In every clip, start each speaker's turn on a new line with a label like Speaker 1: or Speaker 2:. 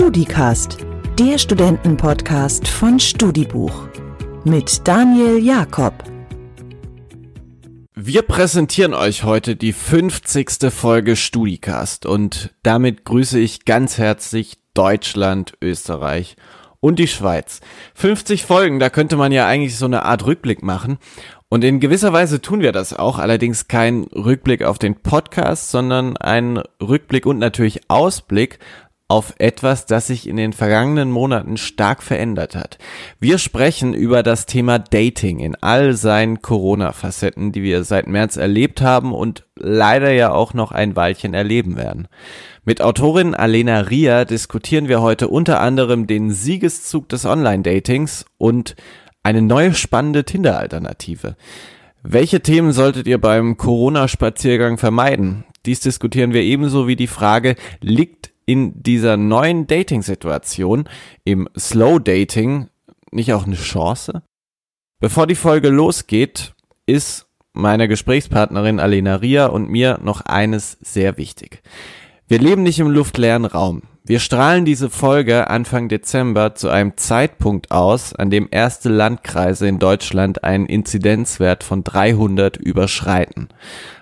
Speaker 1: StudiCast, der Studentenpodcast von Studibuch mit Daniel Jakob.
Speaker 2: Wir präsentieren euch heute die 50. Folge StudiCast und damit grüße ich ganz herzlich Deutschland, Österreich und die Schweiz. 50 Folgen, da könnte man ja eigentlich so eine Art Rückblick machen. Und in gewisser Weise tun wir das auch, allerdings kein Rückblick auf den Podcast, sondern ein Rückblick und natürlich Ausblick auf etwas, das sich in den vergangenen Monaten stark verändert hat. Wir sprechen über das Thema Dating in all seinen Corona-Facetten, die wir seit März erlebt haben und leider ja auch noch ein Weilchen erleben werden. Mit Autorin Alena Ria diskutieren wir heute unter anderem den Siegeszug des Online-Datings und eine neue spannende Tinder-Alternative. Welche Themen solltet ihr beim Corona-Spaziergang vermeiden? Dies diskutieren wir ebenso wie die Frage, liegt in dieser neuen Dating-Situation, im Slow-Dating, nicht auch eine Chance? Bevor die Folge losgeht, ist meiner Gesprächspartnerin Alena Ria und mir noch eines sehr wichtig. Wir leben nicht im luftleeren Raum. Wir strahlen diese Folge Anfang Dezember zu einem Zeitpunkt aus, an dem erste Landkreise in Deutschland einen Inzidenzwert von 300 überschreiten.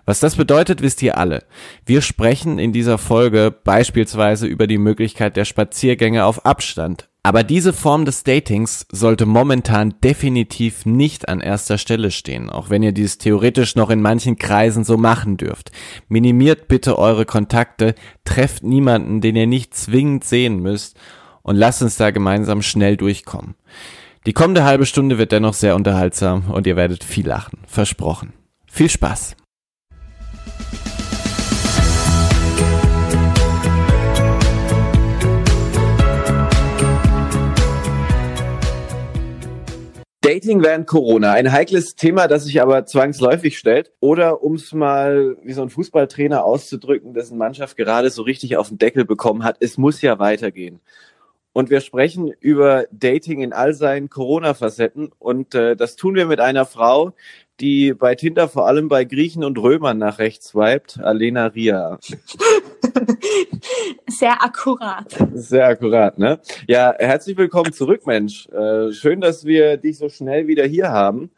Speaker 2: Was das bedeutet, wisst ihr alle. Wir sprechen in dieser Folge beispielsweise über die Möglichkeit der Spaziergänge auf Abstand. Aber diese Form des Datings sollte momentan definitiv nicht an erster Stelle stehen, auch wenn ihr dies theoretisch noch in manchen Kreisen so machen dürft. Minimiert bitte eure Kontakte, trefft niemanden, den ihr nicht zwingend sehen müsst und lasst uns da gemeinsam schnell durchkommen. Die kommende halbe Stunde wird dennoch sehr unterhaltsam und ihr werdet viel lachen. Versprochen. Viel Spaß! Dating während Corona, ein heikles Thema, das sich aber zwangsläufig stellt. Oder um es mal wie so ein Fußballtrainer auszudrücken, dessen Mannschaft gerade so richtig auf den Deckel bekommen hat, es muss ja weitergehen. Und wir sprechen über Dating in all seinen Corona-Facetten. Und äh, das tun wir mit einer Frau, die bei Tinder vor allem bei Griechen und Römern nach rechts swiped, Alena Ria.
Speaker 3: Sehr akkurat.
Speaker 2: Sehr akkurat, ne? Ja, herzlich willkommen zurück, Mensch. Äh, schön, dass wir dich so schnell wieder hier haben.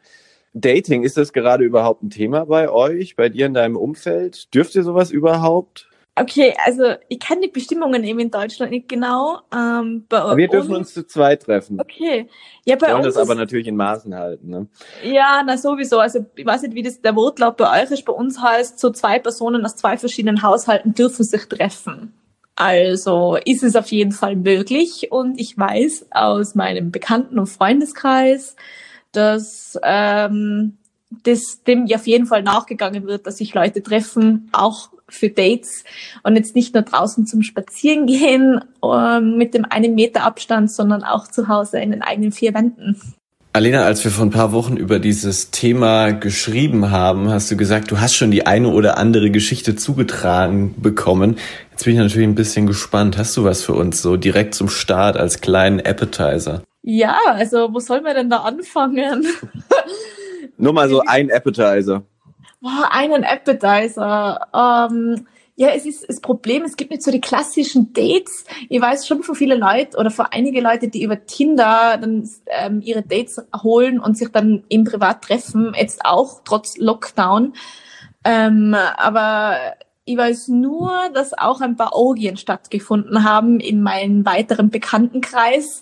Speaker 2: Dating, ist das gerade überhaupt ein Thema bei euch, bei dir in deinem Umfeld? Dürft ihr sowas überhaupt?
Speaker 3: Okay, also ich kenne die Bestimmungen eben in Deutschland nicht genau. Ähm,
Speaker 2: wir dürfen uns zu zweit treffen.
Speaker 3: Okay. Ja, bei
Speaker 2: Wollen
Speaker 3: uns
Speaker 2: das aber natürlich in Maßen halten. Ne?
Speaker 3: Ja, na sowieso. Also ich weiß nicht, wie das der Wortlaut bei euch ist. Bei uns heißt, so zwei Personen aus zwei verschiedenen Haushalten dürfen sich treffen. Also ist es auf jeden Fall möglich und ich weiß aus meinem Bekannten- und Freundeskreis, dass ähm, das dem auf jeden Fall nachgegangen wird, dass sich Leute treffen, auch für Dates und jetzt nicht nur draußen zum Spazieren gehen ähm, mit dem einen Meter Abstand, sondern auch zu Hause in den eigenen vier Wänden.
Speaker 2: Alena, als wir vor ein paar Wochen über dieses Thema geschrieben haben, hast du gesagt, du hast schon die eine oder andere Geschichte zugetragen bekommen. Jetzt bin ich natürlich ein bisschen gespannt. Hast du was für uns so direkt zum Start als kleinen Appetizer?
Speaker 3: Ja, also wo soll man denn da anfangen?
Speaker 2: Nur mal so ein Appetizer.
Speaker 3: Boah, einen Appetizer. Ähm, ja, es ist das Problem, es gibt nicht so die klassischen Dates. Ich weiß schon von vielen Leuten oder von einige Leute, die über Tinder dann ähm, ihre Dates holen und sich dann im Privat treffen, jetzt auch trotz Lockdown. Ähm, aber ich weiß nur, dass auch ein paar Orgien stattgefunden haben in meinem weiteren Bekanntenkreis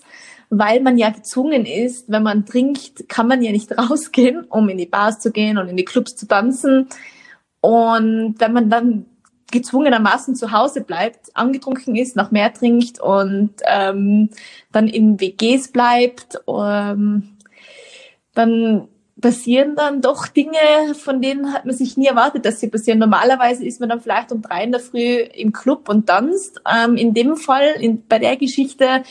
Speaker 3: weil man ja gezwungen ist, wenn man trinkt, kann man ja nicht rausgehen, um in die Bars zu gehen und in die Clubs zu tanzen. Und wenn man dann gezwungenermaßen zu Hause bleibt, angetrunken ist, noch mehr trinkt und ähm, dann in WGs bleibt, ähm, dann passieren dann doch Dinge, von denen hat man sich nie erwartet, dass sie passieren. Normalerweise ist man dann vielleicht um drei in der Früh im Club und tanzt. Ähm, in dem Fall, in, bei der Geschichte,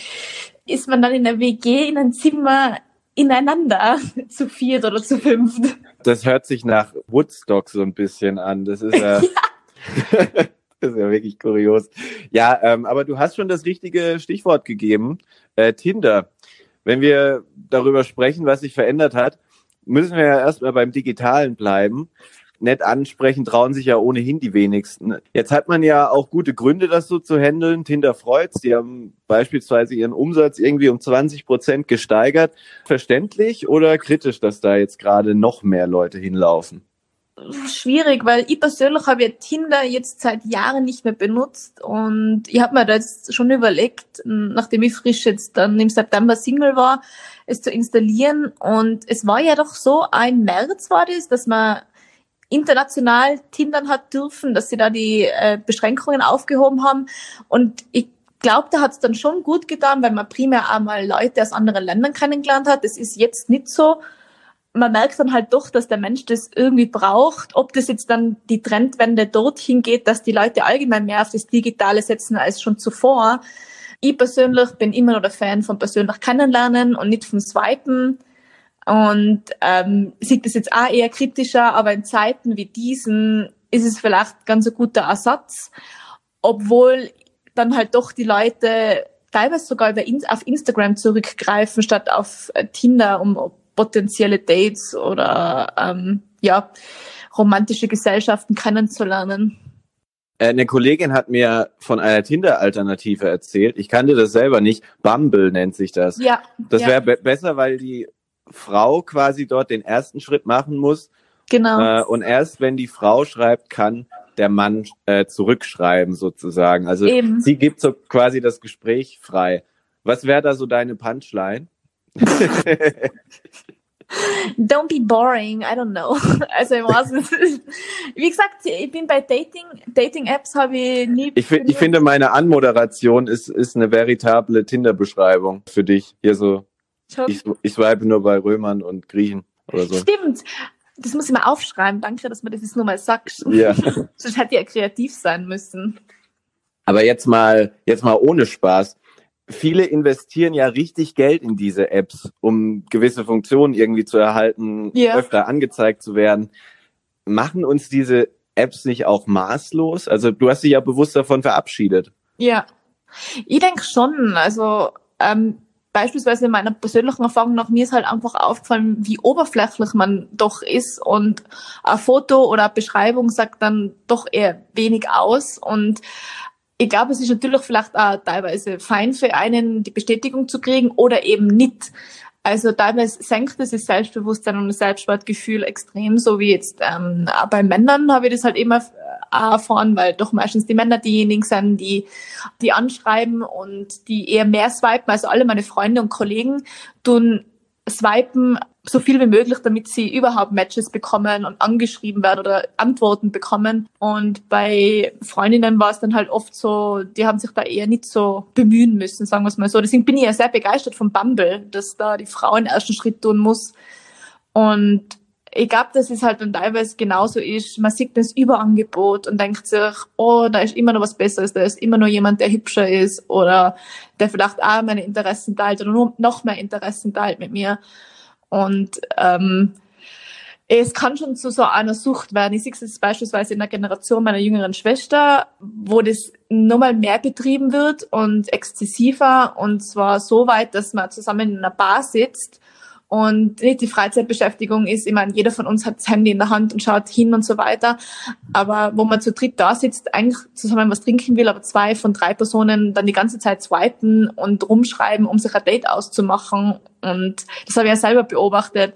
Speaker 3: ist man dann in der WG in ein Zimmer ineinander zu viert oder zu fünft.
Speaker 2: Das hört sich nach Woodstock so ein bisschen an. Das ist ja, das ist ja wirklich kurios. Ja, ähm, aber du hast schon das richtige Stichwort gegeben. Äh, Tinder. Wenn wir darüber sprechen, was sich verändert hat, müssen wir ja erstmal beim Digitalen bleiben. Nett ansprechen, trauen sich ja ohnehin die wenigsten. Jetzt hat man ja auch gute Gründe, das so zu handeln. Tinder freut's, die haben beispielsweise ihren Umsatz irgendwie um 20 Prozent gesteigert. Verständlich oder kritisch, dass da jetzt gerade noch mehr Leute hinlaufen?
Speaker 3: schwierig, weil ich persönlich habe ja Tinder jetzt seit Jahren nicht mehr benutzt und ich habe mir da jetzt schon überlegt, nachdem ich frisch jetzt dann im September Single war, es zu installieren und es war ja doch so, ein März war das, dass man international Tindern hat dürfen, dass sie da die äh, Beschränkungen aufgehoben haben und ich glaube, da hat es dann schon gut getan, weil man primär einmal Leute aus anderen Ländern kennengelernt hat. Das ist jetzt nicht so man merkt dann halt doch, dass der Mensch das irgendwie braucht. Ob das jetzt dann die Trendwende dorthin geht, dass die Leute allgemein mehr auf das Digitale setzen als schon zuvor. Ich persönlich bin immer noch der Fan von persönlich kennenlernen und nicht von Swipen. Und ähm, sieht das jetzt auch eher kritischer, aber in Zeiten wie diesen ist es vielleicht ganz ein guter Ersatz, obwohl dann halt doch die Leute teilweise sogar über auf Instagram zurückgreifen statt auf äh, Tinder, um potenzielle Dates oder ähm, ja, romantische Gesellschaften kennenzulernen.
Speaker 2: Äh, eine Kollegin hat mir von einer Tinder-Alternative erzählt. Ich kannte das selber nicht. Bumble nennt sich das.
Speaker 3: Ja.
Speaker 2: Das wäre
Speaker 3: ja.
Speaker 2: be besser, weil die Frau quasi dort den ersten Schritt machen muss.
Speaker 3: Genau.
Speaker 2: Äh, und erst wenn die Frau schreibt, kann der Mann äh, zurückschreiben sozusagen. Also
Speaker 3: Eben.
Speaker 2: sie gibt so quasi das Gespräch frei. Was wäre da so deine Punchline?
Speaker 3: Don't be boring, I don't know. Also es. Wie gesagt, ich bin bei Dating, Dating-Apps habe ich nie.
Speaker 2: Ich, ich finde, meine Anmoderation ist, ist eine veritable Tinder-Beschreibung für dich. Hier so, ich, ich swipe nur bei Römern und Griechen oder so.
Speaker 3: Stimmt. Das muss ich mal aufschreiben. Danke, dass du das jetzt nur mal sagst.
Speaker 2: Ja.
Speaker 3: Sonst hätte ja kreativ sein müssen.
Speaker 2: Aber jetzt mal, jetzt mal ohne Spaß viele investieren ja richtig Geld in diese Apps, um gewisse Funktionen irgendwie zu erhalten,
Speaker 3: Ja.
Speaker 2: öfter angezeigt zu werden. Machen uns diese Apps nicht auch maßlos? Also du hast dich ja bewusst davon verabschiedet.
Speaker 3: Ja. Ich denke schon. Also ähm, beispielsweise in meiner persönlichen Erfahrung nach mir ist halt einfach aufgefallen, wie oberflächlich man doch ist und ein Foto oder eine Beschreibung sagt dann doch eher wenig aus und ich glaube, es ist natürlich vielleicht auch teilweise fein für einen, die Bestätigung zu kriegen oder eben nicht. Also teilweise senkt das Selbstbewusstsein und das Selbstwertgefühl extrem, so wie jetzt ähm, auch bei Männern habe ich das halt immer erfahren, weil doch meistens die Männer diejenigen sind, die die anschreiben und die eher mehr swipen. Also alle meine Freunde und Kollegen tun swipen so viel wie möglich, damit sie überhaupt Matches bekommen und angeschrieben werden oder Antworten bekommen. Und bei Freundinnen war es dann halt oft so, die haben sich da eher nicht so bemühen müssen, sagen wir es mal so. Deswegen bin ich ja sehr begeistert von Bumble, dass da die Frau den ersten Schritt tun muss. Und ich glaube, dass es halt dann teilweise genauso ist. Man sieht das Überangebot und denkt sich, oh, da ist immer noch was Besseres, da ist immer noch jemand, der hübscher ist oder der vielleicht auch meine Interessen teilt oder nur noch mehr Interessen teilt mit mir. Und ähm, es kann schon zu so einer Sucht werden. Ich sehe es beispielsweise in der Generation meiner jüngeren Schwester, wo das nochmal mehr betrieben wird und exzessiver und zwar so weit, dass man zusammen in einer Bar sitzt und nicht die Freizeitbeschäftigung ist, ich meine, jeder von uns hat das Handy in der Hand und schaut hin und so weiter. Aber wo man zu dritt da sitzt, eigentlich zusammen was trinken will, aber zwei von drei Personen dann die ganze Zeit swipen und rumschreiben, um sich ein Date auszumachen. Und das habe ich ja selber beobachtet.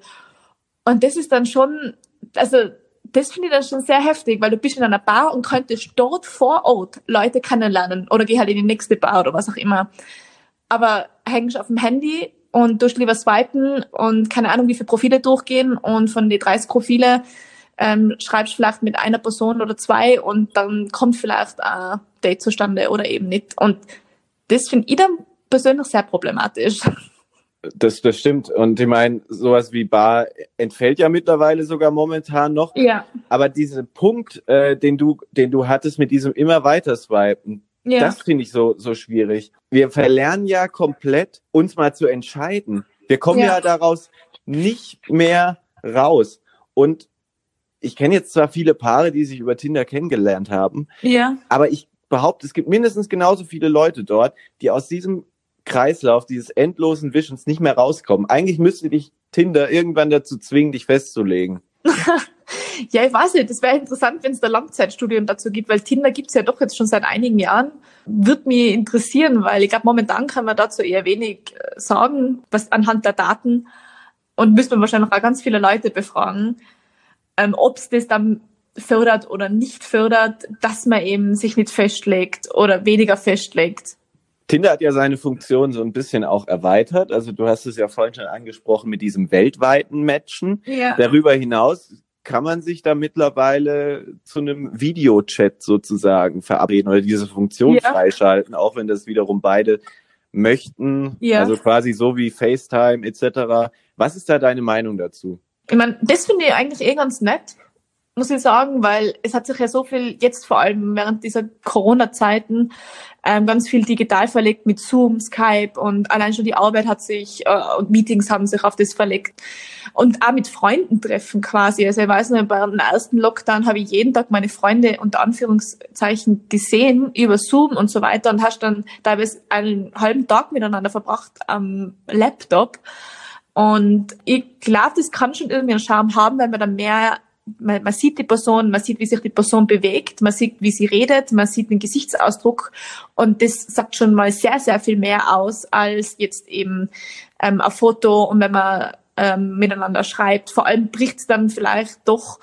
Speaker 3: Und das ist dann schon, also das finde ich dann schon sehr heftig, weil du bist in einer Bar und könntest dort vor Ort Leute kennenlernen oder geh halt in die nächste Bar oder was auch immer. Aber hängst auf dem Handy und tust lieber swipen und keine Ahnung, wie viele Profile durchgehen und von den 30 Profile ähm, schreibst vielleicht mit einer Person oder zwei und dann kommt vielleicht ein Date zustande oder eben nicht. Und das finde ich dann persönlich sehr problematisch.
Speaker 2: Das, das stimmt. Und ich meine, sowas wie Bar entfällt ja mittlerweile sogar momentan noch.
Speaker 3: Ja.
Speaker 2: Aber dieser Punkt, äh, den du, den du hattest mit diesem immer weiter swipen,
Speaker 3: Ja.
Speaker 2: das finde ich so, so schwierig. Wir verlernen ja komplett, uns mal zu entscheiden. Wir kommen ja,
Speaker 3: Ja.
Speaker 2: daraus nicht mehr raus. Und ich kenne jetzt zwar viele Paare, die sich über Tinder kennengelernt haben,
Speaker 3: ja.
Speaker 2: aber ich behaupte, es gibt mindestens genauso viele Leute dort, die aus diesem Kreislauf, dieses endlosen Wischens nicht mehr rauskommen. Eigentlich müsste dich Tinder irgendwann dazu zwingen, dich festzulegen.
Speaker 3: Ja, ich weiß nicht. Das wäre interessant, wenn es da Langzeitstudien dazu gibt, weil Tinder gibt's ja doch jetzt schon seit einigen Jahren. Würde mich interessieren, weil ich glaube, momentan kann man dazu eher wenig äh, sagen, was anhand der Daten. Und müsste man wahrscheinlich auch ganz viele Leute befragen, ähm, ob es das dann fördert oder nicht fördert, dass man eben sich nicht festlegt oder weniger festlegt.
Speaker 2: Tinder hat ja seine Funktion so ein bisschen auch erweitert. Also du hast es ja vorhin schon angesprochen mit diesem weltweiten Matchen. Ja. Darüber hinaus kann man sich da mittlerweile zu einem Videochat sozusagen verabreden oder diese Funktion ja. freischalten, auch wenn das wiederum beide möchten. Ja. Also quasi so wie FaceTime etc. Was ist da deine Meinung dazu?
Speaker 3: Ich meine, das finde ich eigentlich eh ganz nett muss ich sagen, weil es hat sich ja so viel jetzt vor allem während dieser Corona-Zeiten ähm, ganz viel digital verlegt mit Zoom, Skype und allein schon die Arbeit hat sich äh, und Meetings haben sich auf das verlegt und auch mit Freunden treffen quasi. Also ich weiß noch, bei dem ersten Lockdown habe ich jeden Tag meine Freunde unter Anführungszeichen gesehen über Zoom und so weiter und hast dann teilweise einen halben Tag miteinander verbracht am Laptop. Und ich glaube, das kann schon irgendwie einen Charme haben, weil man dann mehr man, man sieht die Person, man sieht, wie sich die Person bewegt, man sieht, wie sie redet, man sieht den Gesichtsausdruck und das sagt schon mal sehr, sehr viel mehr aus als jetzt eben ähm, ein Foto und wenn man ähm, miteinander schreibt. Vor allem bricht es dann vielleicht doch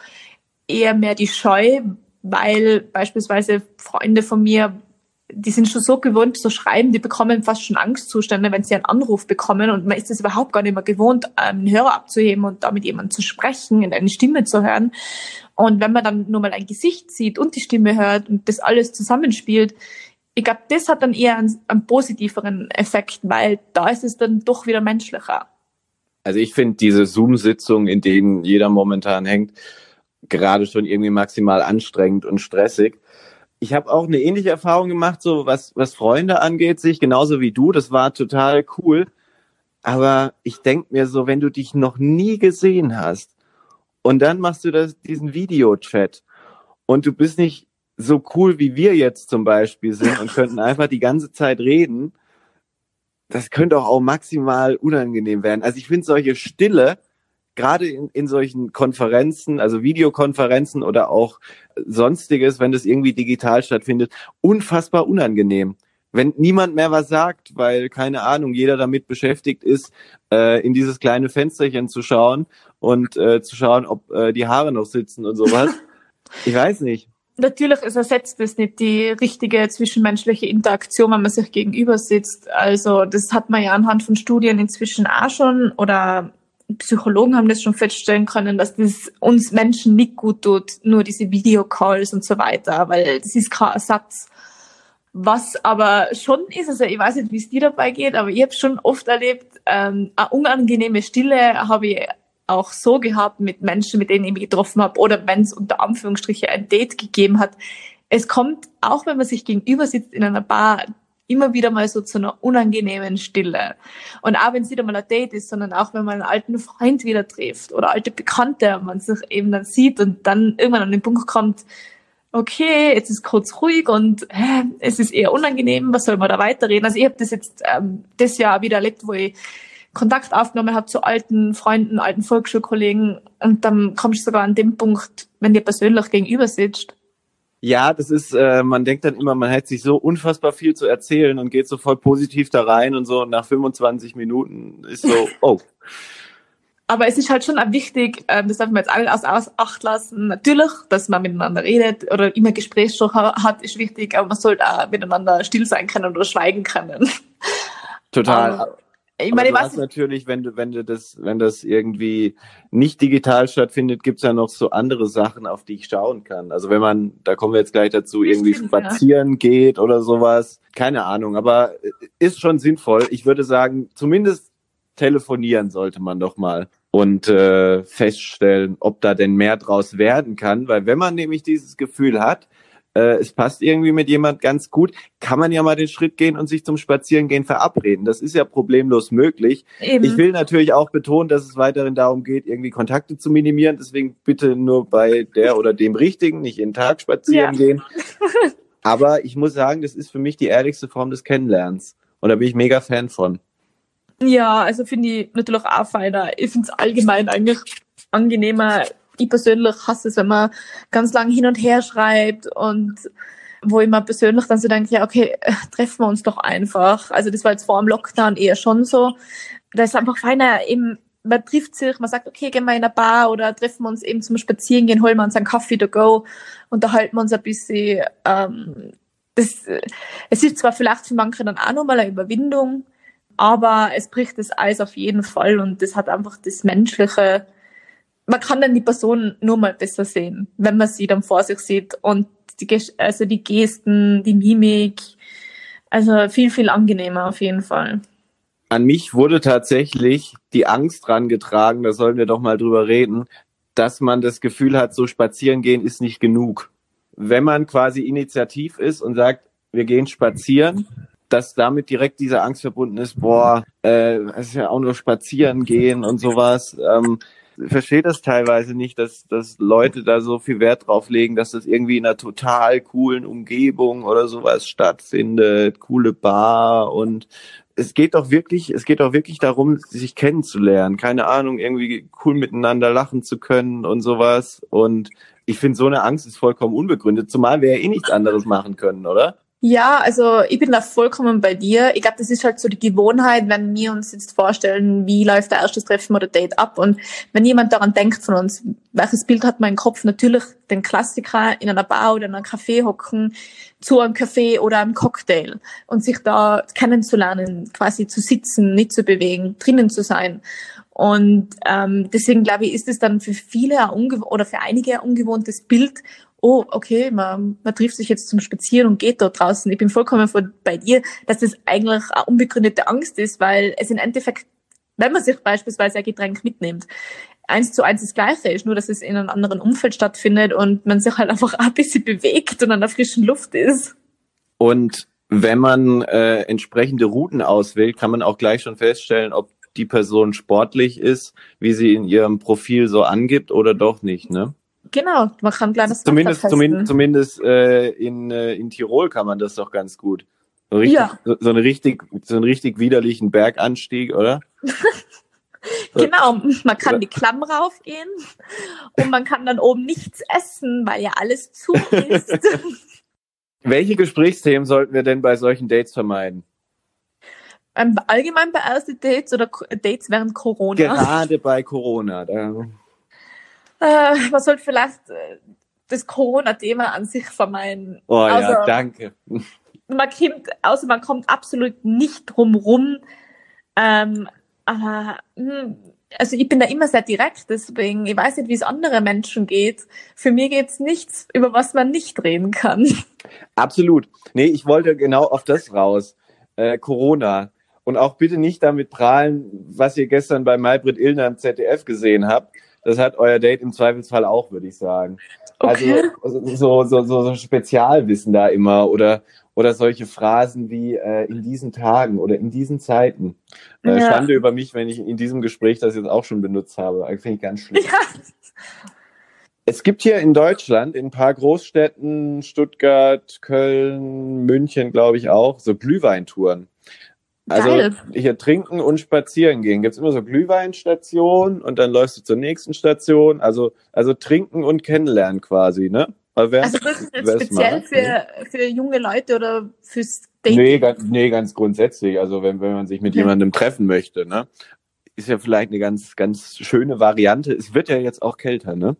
Speaker 3: eher mehr die Scheu, weil beispielsweise Freunde von mir die sind schon so gewohnt zu schreiben, die bekommen fast schon Angstzustände, wenn sie einen Anruf bekommen und man ist es überhaupt gar nicht mehr gewohnt, einen Hörer abzuheben und da mit jemandem zu sprechen und eine Stimme zu hören. Und wenn man dann nur mal ein Gesicht sieht und die Stimme hört und das alles zusammenspielt, ich glaube, das hat dann eher einen, einen positiveren Effekt, weil da ist es dann doch wieder menschlicher.
Speaker 2: Also ich finde diese Zoom-Sitzungen, in denen jeder momentan hängt, gerade schon irgendwie maximal anstrengend und stressig ich habe auch eine ähnliche Erfahrung gemacht, so was, was Freunde angeht, sich genauso wie du. Das war total cool. Aber ich denk mir so, wenn du dich noch nie gesehen hast und dann machst du das, diesen Videochat und du bist nicht so cool wie wir jetzt zum Beispiel sind und könnten einfach die ganze Zeit reden, das könnte auch, auch maximal unangenehm werden. Also ich finde solche Stille, gerade in, in solchen Konferenzen, also Videokonferenzen oder auch sonstiges, wenn das irgendwie digital stattfindet, unfassbar unangenehm. Wenn niemand mehr was sagt, weil keine Ahnung, jeder damit beschäftigt ist, äh, in dieses kleine Fensterchen zu schauen und äh, zu schauen, ob äh, die Haare noch sitzen und sowas. ich weiß nicht.
Speaker 3: Natürlich es ersetzt es nicht die richtige zwischenmenschliche Interaktion, wenn man sich gegenüber sitzt. Also das hat man ja anhand von Studien inzwischen auch schon oder Psychologen haben das schon feststellen können, dass das uns Menschen nicht gut tut, nur diese Videocalls und so weiter, weil das ist kein Ersatz. Was aber schon ist, also ich weiß nicht, wie es dir dabei geht, aber ich habe schon oft erlebt, ähm, eine unangenehme Stille habe ich auch so gehabt mit Menschen, mit denen ich mich getroffen habe, oder wenn es unter Anführungsstriche ein Date gegeben hat. Es kommt, auch wenn man sich gegenüber sitzt in einer Bar, immer wieder mal so zu einer unangenehmen Stille. Und auch wenn es nicht einmal ein Date ist, sondern auch wenn man einen alten Freund wieder trifft oder alte Bekannte man sich eben dann sieht und dann irgendwann an den Punkt kommt, okay, jetzt ist kurz ruhig und hä, es ist eher unangenehm, was soll man da weiterreden? Also ich habe das jetzt ähm, das Jahr wieder erlebt, wo ich Kontakt aufgenommen habe zu alten Freunden, alten Volksschulkollegen und dann kommst du sogar an den Punkt, wenn dir persönlich gegenüber sitzt,
Speaker 2: ja, das ist, äh, man denkt dann immer, man hätte sich so unfassbar viel zu erzählen und geht so voll positiv da rein und so. Und nach 25 Minuten ist so, oh.
Speaker 3: Aber es ist halt schon auch wichtig, äh, das darf man jetzt alle aus, aus Acht lassen. Natürlich, dass man miteinander redet oder immer Gesprächsstoff hat, ist wichtig, aber man sollte auch miteinander still sein können oder schweigen können.
Speaker 2: Total. Um, ich meine, was natürlich, wenn du, wenn du das, wenn das irgendwie nicht digital stattfindet, gibt's ja noch so andere Sachen, auf die ich schauen kann. Also wenn man, da kommen wir jetzt gleich dazu, irgendwie stimmt, spazieren ja. geht oder sowas. Keine Ahnung, aber ist schon sinnvoll. Ich würde sagen, zumindest telefonieren sollte man doch mal und äh, feststellen, ob da denn mehr draus werden kann. Weil wenn man nämlich dieses Gefühl hat, äh, es passt irgendwie mit jemand ganz gut, kann man ja mal den Schritt gehen und sich zum Spazierengehen verabreden. Das ist ja problemlos möglich. Eben. Ich will natürlich auch betonen, dass es weiterhin darum geht, irgendwie Kontakte zu minimieren. Deswegen bitte nur bei der oder dem Richtigen, nicht jeden Tag spazieren ja. gehen. Aber ich muss sagen, das ist für mich die ehrlichste Form des Kennenlernens. Und da bin ich mega Fan von.
Speaker 3: Ja, also finde ich natürlich auch feiner. Ich finde es allgemein eigentlich angenehmer, ich persönlich hasse es, wenn man ganz lang hin und her schreibt und wo ich mir persönlich dann so denke, ja, okay, äh, treffen wir uns doch einfach. Also das war jetzt vor dem Lockdown eher schon so. Da ist einfach feiner eben, man trifft sich, man sagt, okay, gehen wir in eine Bar oder treffen wir uns eben zum Spazieren gehen, holen wir uns einen Kaffee to go, unterhalten wir uns ein bisschen. Ähm, das, es ist zwar vielleicht für manche dann auch nochmal eine Überwindung, aber es bricht das Eis auf jeden Fall und das hat einfach das Menschliche, man kann dann die Person nur mal besser sehen, wenn man sie dann vor sich sieht und die, also die Gesten, die Mimik, also viel, viel angenehmer auf jeden Fall.
Speaker 2: An mich wurde tatsächlich die Angst rangetragen, da sollen wir doch mal drüber reden, dass man das Gefühl hat, so spazieren gehen ist nicht genug. Wenn man quasi initiativ ist und sagt, wir gehen spazieren, dass damit direkt diese Angst verbunden ist, boah, äh, es ist ja auch nur spazieren gehen und sowas. Ähm, verstehe das teilweise nicht, dass, dass Leute da so viel Wert drauf legen, dass das irgendwie in einer total coolen Umgebung oder sowas stattfindet, coole Bar und es geht doch wirklich, es geht doch wirklich darum, sich kennenzulernen. Keine Ahnung, irgendwie cool miteinander lachen zu können und sowas. Und ich finde, so eine Angst ist vollkommen unbegründet, zumal wir ja eh nichts anderes machen können, oder?
Speaker 3: Ja, also ich bin da vollkommen bei dir. Ich glaube, das ist halt so die Gewohnheit, wenn wir uns jetzt vorstellen, wie läuft der erste Treffen oder Date ab. Und wenn jemand daran denkt von uns, welches Bild hat mein Kopf? Natürlich den Klassiker in einer Bar oder in einem Café hocken, zu einem Kaffee oder einem Cocktail und sich da kennenzulernen, quasi zu sitzen, nicht zu bewegen, drinnen zu sein. Und ähm, deswegen glaube ich, ist es dann für viele oder für einige ein ungewohntes Bild oh, okay, man, man trifft sich jetzt zum Spazieren und geht dort draußen. Ich bin vollkommen von, bei dir, dass das eigentlich eine unbegründete Angst ist, weil es im Endeffekt, wenn man sich beispielsweise ein Getränk mitnimmt, eins zu eins das Gleiche ist, nur dass es in einem anderen Umfeld stattfindet und man sich halt einfach ein bisschen bewegt und an der frischen Luft ist.
Speaker 2: Und wenn man äh, entsprechende Routen auswählt, kann man auch gleich schon feststellen, ob die Person sportlich ist, wie sie in ihrem Profil so angibt oder doch nicht, ne?
Speaker 3: Genau, man kann ein kleines
Speaker 2: Zumindest, zumindest, zumindest äh, in, äh, in Tirol kann man das doch ganz gut. So, richtig, ja. so, so, eine richtig, so einen richtig widerlichen Berganstieg, oder?
Speaker 3: genau, man kann die Klamm raufgehen und man kann dann oben nichts essen, weil ja alles zu ist.
Speaker 2: Welche Gesprächsthemen sollten wir denn bei solchen Dates vermeiden?
Speaker 3: Ähm, allgemein bei ersten Dates oder Dates während Corona?
Speaker 2: Gerade bei Corona. Da
Speaker 3: äh, man sollte vielleicht äh, das Corona-Thema an sich vermeiden.
Speaker 2: Oh also, ja, danke.
Speaker 3: Man kommt, also man kommt absolut nicht drum rum. Ähm, aber hm, also ich bin da immer sehr direkt, deswegen, ich weiß nicht, wie es anderen Menschen geht. Für mich geht's nichts, über was man nicht reden kann.
Speaker 2: Absolut. Nee, ich wollte genau auf das raus. Äh, Corona. Und auch bitte nicht damit prahlen, was ihr gestern bei Maybrit Illner im ZDF gesehen habt das hat euer Date im Zweifelsfall auch, würde ich sagen. Okay. Also so, so, so, so Spezialwissen da immer oder oder solche Phrasen wie äh, in diesen Tagen oder in diesen Zeiten. Äh, ja. Schande über mich, wenn ich in diesem Gespräch das jetzt auch schon benutzt habe. Finde ich ganz schlimm. Ja. Es gibt hier in Deutschland, in ein paar Großstädten, Stuttgart, Köln, München, glaube ich auch, so Glühweintouren. Also Geil. hier trinken und spazieren gehen. Gibt's immer so Glühweinstationen und dann läufst du zur nächsten Station. Also, also trinken und kennenlernen quasi, ne?
Speaker 3: Also das ist jetzt speziell für, für junge Leute oder fürs
Speaker 2: Dating? Nee, ganz, nee, ganz grundsätzlich. Also wenn, wenn man sich mit jemandem treffen möchte, ne? Ist ja vielleicht eine ganz, ganz schöne Variante. Es wird ja jetzt auch kälter, ne?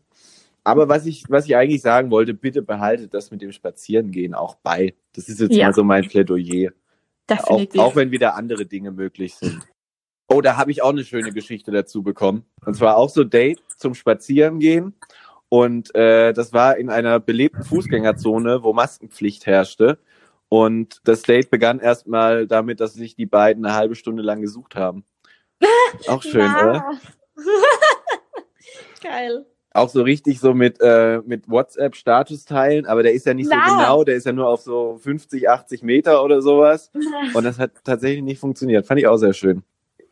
Speaker 2: Aber was ich, was ich eigentlich sagen wollte, bitte behaltet das mit dem Spazierengehen auch bei. Das ist jetzt ja. mal so mein Plädoyer. Definitiv. Auch, auch wenn wieder andere Dinge möglich sind. Oh, da habe ich auch eine schöne Geschichte dazu bekommen. Und zwar auch so Date zum Spazierengehen. Und äh, das war in einer belebten Fußgängerzone, wo Maskenpflicht herrschte. Und das Date begann erstmal damit, dass sich die beiden eine halbe Stunde lang gesucht haben. Auch schön, ja. oder?
Speaker 3: Geil
Speaker 2: auch so richtig so mit, äh, mit WhatsApp-Status teilen, aber der ist ja nicht Na. so genau, der ist ja nur auf so 50, 80 Meter oder sowas. Und das hat tatsächlich nicht funktioniert. Fand ich auch sehr schön.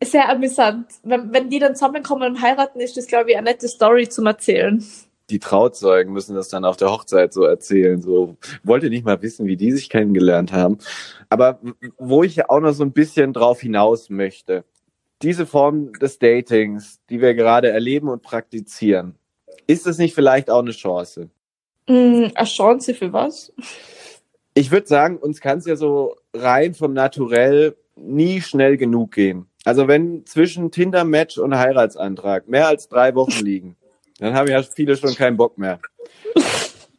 Speaker 3: Sehr amüsant. Wenn, wenn die dann zusammenkommen und heiraten, ist das, glaube ich, eine nette Story zum Erzählen.
Speaker 2: Die Trauzeugen müssen das dann auf der Hochzeit so erzählen. So, wollte nicht mal wissen, wie die sich kennengelernt haben. Aber wo ich ja auch noch so ein bisschen drauf hinaus möchte, diese Form des Datings, die wir gerade erleben und praktizieren, ist das nicht vielleicht auch eine Chance?
Speaker 3: Mm, eine Chance für was?
Speaker 2: Ich würde sagen, uns kann es ja so rein vom Naturell nie schnell genug gehen. Also wenn zwischen Tinder-Match und Heiratsantrag mehr als drei Wochen liegen, dann haben ja viele schon keinen Bock mehr.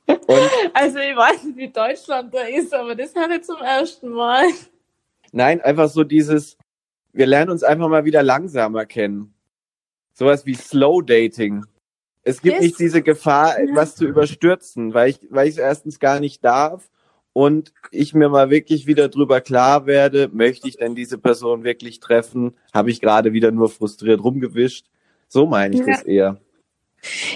Speaker 3: Und also ich weiß nicht, wie Deutschland da ist, aber das höre ich zum ersten Mal.
Speaker 2: Nein, einfach so dieses, wir lernen uns einfach mal wieder langsamer kennen. Sowas wie Slow Dating. Es gibt yes. nicht diese Gefahr, etwas zu überstürzen, weil ich, weil ich es erstens gar nicht darf und ich mir mal wirklich wieder drüber klar werde, möchte ich denn diese Person wirklich treffen? Habe ich gerade wieder nur frustriert rumgewischt? So meine ich ja. das eher.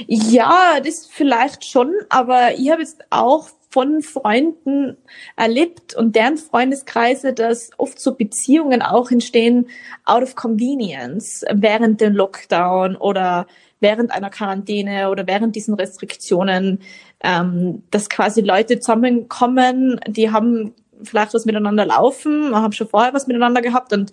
Speaker 3: Ja, das vielleicht schon, aber ich habe jetzt auch von Freunden erlebt und deren Freundeskreise, dass oft so Beziehungen auch entstehen out of convenience während dem Lockdown oder während einer Quarantäne oder während diesen Restriktionen, ähm, dass quasi Leute zusammenkommen, die haben vielleicht was miteinander laufen, haben schon vorher was miteinander gehabt und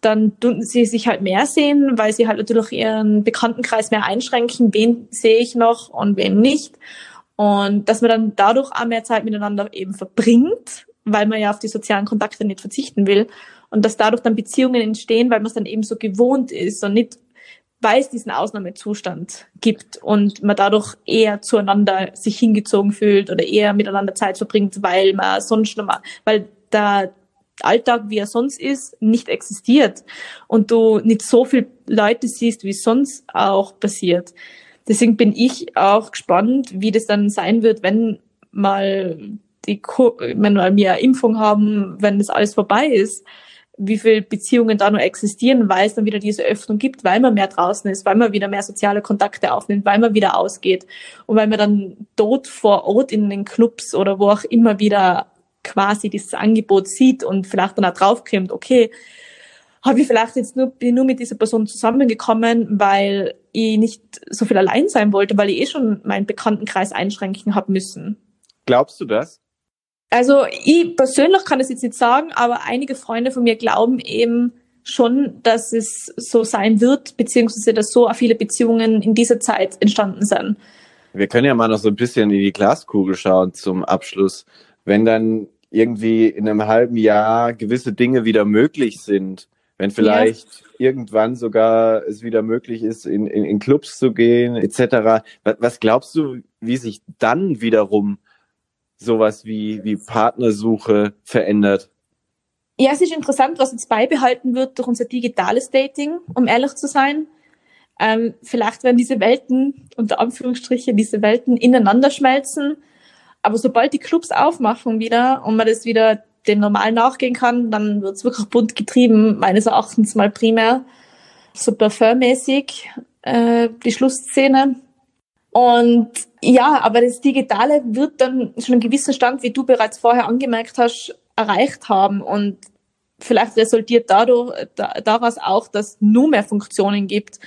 Speaker 3: dann tun sie sich halt mehr sehen, weil sie halt natürlich ihren Bekanntenkreis mehr einschränken, wen sehe ich noch und wen nicht. Und dass man dann dadurch auch mehr Zeit miteinander eben verbringt, weil man ja auf die sozialen Kontakte nicht verzichten will. Und dass dadurch dann Beziehungen entstehen, weil man es dann eben so gewohnt ist und nicht, weil es diesen Ausnahmezustand gibt und man dadurch eher zueinander sich hingezogen fühlt oder eher miteinander Zeit verbringt, weil man sonst nochmal, weil da Alltag, wie er sonst ist, nicht existiert und du nicht so viele Leute siehst, wie es sonst auch passiert. Deswegen bin ich auch gespannt, wie das dann sein wird, wenn mal die, wenn wir eine Impfung haben, wenn das alles vorbei ist, wie viele Beziehungen da noch existieren, weil es dann wieder diese Öffnung gibt, weil man mehr draußen ist, weil man wieder mehr soziale Kontakte aufnimmt, weil man wieder ausgeht und weil man dann dort vor Ort in den Clubs oder wo auch immer wieder quasi dieses Angebot sieht und vielleicht dann auch draufkommt, okay, habe ich vielleicht jetzt nur, bin nur mit dieser Person zusammengekommen, weil ich nicht so viel allein sein wollte, weil ich eh schon meinen Bekanntenkreis einschränken habe müssen.
Speaker 2: Glaubst du das?
Speaker 3: Also ich persönlich kann es jetzt nicht sagen, aber einige Freunde von mir glauben eben schon, dass es so sein wird, beziehungsweise dass so viele Beziehungen in dieser Zeit entstanden sind.
Speaker 2: Wir können ja mal noch so ein bisschen in die Glaskugel schauen zum Abschluss. Wenn dann irgendwie in einem halben Jahr gewisse Dinge wieder möglich sind, wenn vielleicht ja. irgendwann sogar es wieder möglich ist, in, in, in Clubs zu gehen, etc. Was, was glaubst du, wie sich dann wiederum sowas wie, wie Partnersuche verändert?
Speaker 3: Ja, es ist interessant, was jetzt beibehalten wird durch unser digitales Dating, um ehrlich zu sein. Ähm, vielleicht werden diese Welten, unter Anführungsstrichen, diese Welten ineinander schmelzen aber sobald die Clubs aufmachen wieder und man das wieder dem Normal nachgehen kann, dann wird's wirklich bunt getrieben, meines Erachtens mal primär. So parfummäßig, äh, die Schlussszene. Und ja, aber das Digitale wird dann schon einen gewissen Stand, wie du bereits vorher angemerkt hast, erreicht haben. Und vielleicht resultiert dadurch, da, daraus auch, dass nur mehr Funktionen gibt.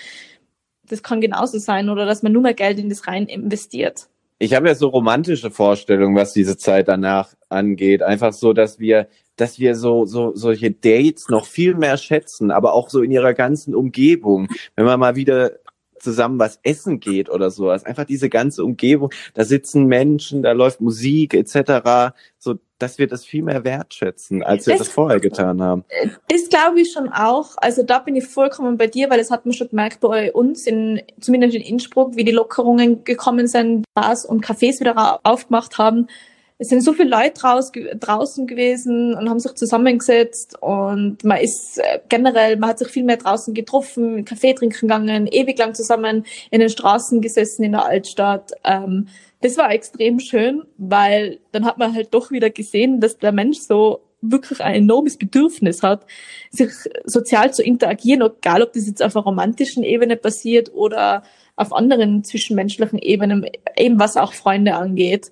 Speaker 3: Das kann genauso sein oder dass man nur mehr Geld in das rein investiert
Speaker 2: ich habe ja so romantische Vorstellungen, was diese Zeit danach angeht. Einfach so, dass wir, dass wir so, so, solche Dates noch viel mehr schätzen, aber auch so in ihrer ganzen Umgebung. Wenn man mal wieder zusammen was essen geht oder sowas. Einfach diese ganze Umgebung, da sitzen Menschen, da läuft Musik etc. So, dass wir das viel mehr wertschätzen, als wir das, das vorher getan haben.
Speaker 3: Das glaube ich schon auch. Also da bin ich vollkommen bei dir, weil das hat man schon gemerkt bei uns, in, zumindest in Innsbruck, wie die Lockerungen gekommen sind, Bars und Cafés wieder aufgemacht haben es sind so viele Leute raus, draußen gewesen und haben sich zusammengesetzt und man ist äh, generell, man hat sich viel mehr draußen getroffen, Kaffee trinken gegangen, ewig lang zusammen in den Straßen gesessen in der Altstadt. Ähm, das war extrem schön, weil dann hat man halt doch wieder gesehen, dass der Mensch so wirklich ein enormes Bedürfnis hat, sich sozial zu interagieren, egal ob das jetzt auf einer romantischen Ebene passiert oder auf anderen zwischenmenschlichen Ebenen, eben was auch Freunde angeht.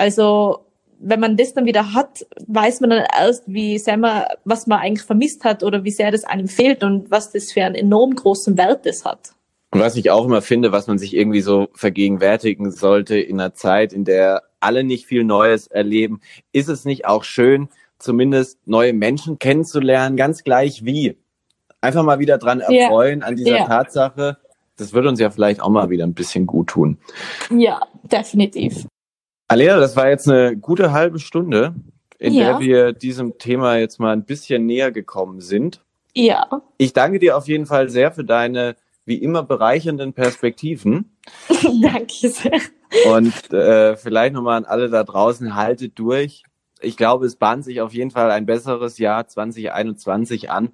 Speaker 3: Also wenn man das dann wieder hat, weiß man dann erst, wie sehr man, was man eigentlich vermisst hat oder wie sehr das einem fehlt und was das für einen enorm großen Wert das hat.
Speaker 2: Und was ich auch immer finde, was man sich irgendwie so vergegenwärtigen sollte in einer Zeit, in der alle nicht viel Neues erleben, ist es nicht auch schön, zumindest neue Menschen kennenzulernen, ganz gleich wie. Einfach mal wieder dran erfreuen yeah. an dieser yeah. Tatsache, das würde uns ja vielleicht auch mal wieder ein bisschen gut tun.
Speaker 3: Ja, definitiv.
Speaker 2: Alena, das war jetzt eine gute halbe Stunde, in
Speaker 3: Ja.
Speaker 2: der wir diesem Thema jetzt mal ein bisschen näher gekommen sind.
Speaker 3: Ja,
Speaker 2: Ich danke dir auf jeden Fall sehr für deine wie immer bereichernden Perspektiven.
Speaker 3: danke sehr.
Speaker 2: Und äh, vielleicht nochmal an alle da draußen, haltet durch. Ich glaube, es bahnt sich auf jeden Fall ein besseres Jahr 2021 an.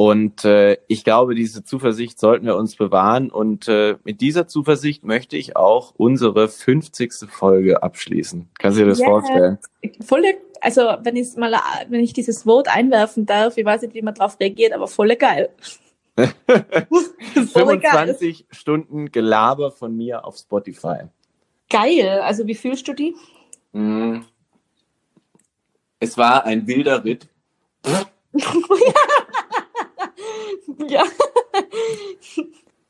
Speaker 2: Und äh, ich glaube, diese Zuversicht sollten wir uns bewahren. Und äh, mit dieser Zuversicht möchte ich auch unsere 50. Folge abschließen. Kannst du dir das
Speaker 3: Ja.
Speaker 2: vorstellen?
Speaker 3: Volle, also wenn ich mal, wenn ich dieses Vote einwerfen darf, ich weiß nicht, wie man drauf reagiert, aber volle geil. volle geil.
Speaker 2: 25 Stunden Gelaber von mir auf Spotify.
Speaker 3: Geil. Also wie fühlst du die?
Speaker 2: Mm. Es war ein wilder Ritt.
Speaker 3: Ja.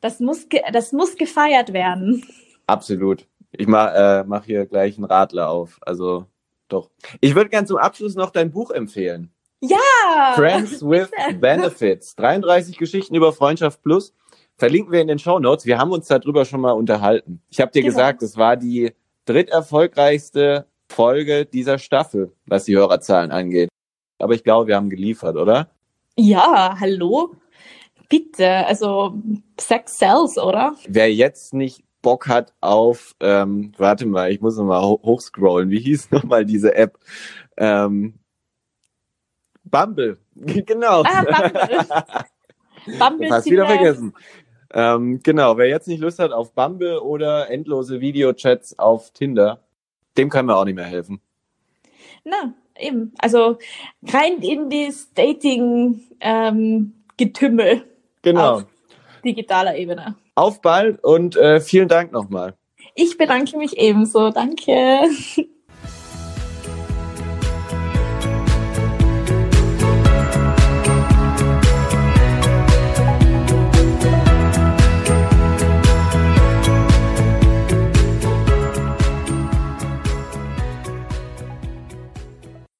Speaker 3: Das muss, das muss gefeiert werden.
Speaker 2: Absolut. Ich mach, äh, mach hier gleich einen Radler auf. Also doch. Ich würde gern zum Abschluss noch dein Buch empfehlen.
Speaker 3: Ja.
Speaker 2: Friends with Benefits. 33 Geschichten über Freundschaft Plus. Verlinken wir in den Show Notes. Wir haben uns darüber schon mal unterhalten. Ich habe dir
Speaker 3: Genau.
Speaker 2: gesagt, es war die dritterfolgreichste Folge dieser Staffel, was die Hörerzahlen angeht. Aber ich glaube, wir haben geliefert, oder?
Speaker 3: Ja, hallo? Bitte, also Sex sells, oder?
Speaker 2: Wer jetzt nicht Bock hat auf, ähm, warte mal, ich muss nochmal ho hochscrollen. Wie hieß nochmal diese App? Ähm, Bumble. genau.
Speaker 3: Ah, Bumble. Bumble
Speaker 2: Hast wieder vergessen. Ähm, genau, wer jetzt nicht Lust hat auf Bumble oder endlose Videochats auf Tinder, dem können wir auch nicht mehr helfen.
Speaker 3: Na, eben. Also rein in das Dating ähm, Getümmel
Speaker 2: Genau.
Speaker 3: auf digitaler Ebene.
Speaker 2: Auf bald und äh, vielen Dank nochmal.
Speaker 3: Ich bedanke mich ebenso. Danke.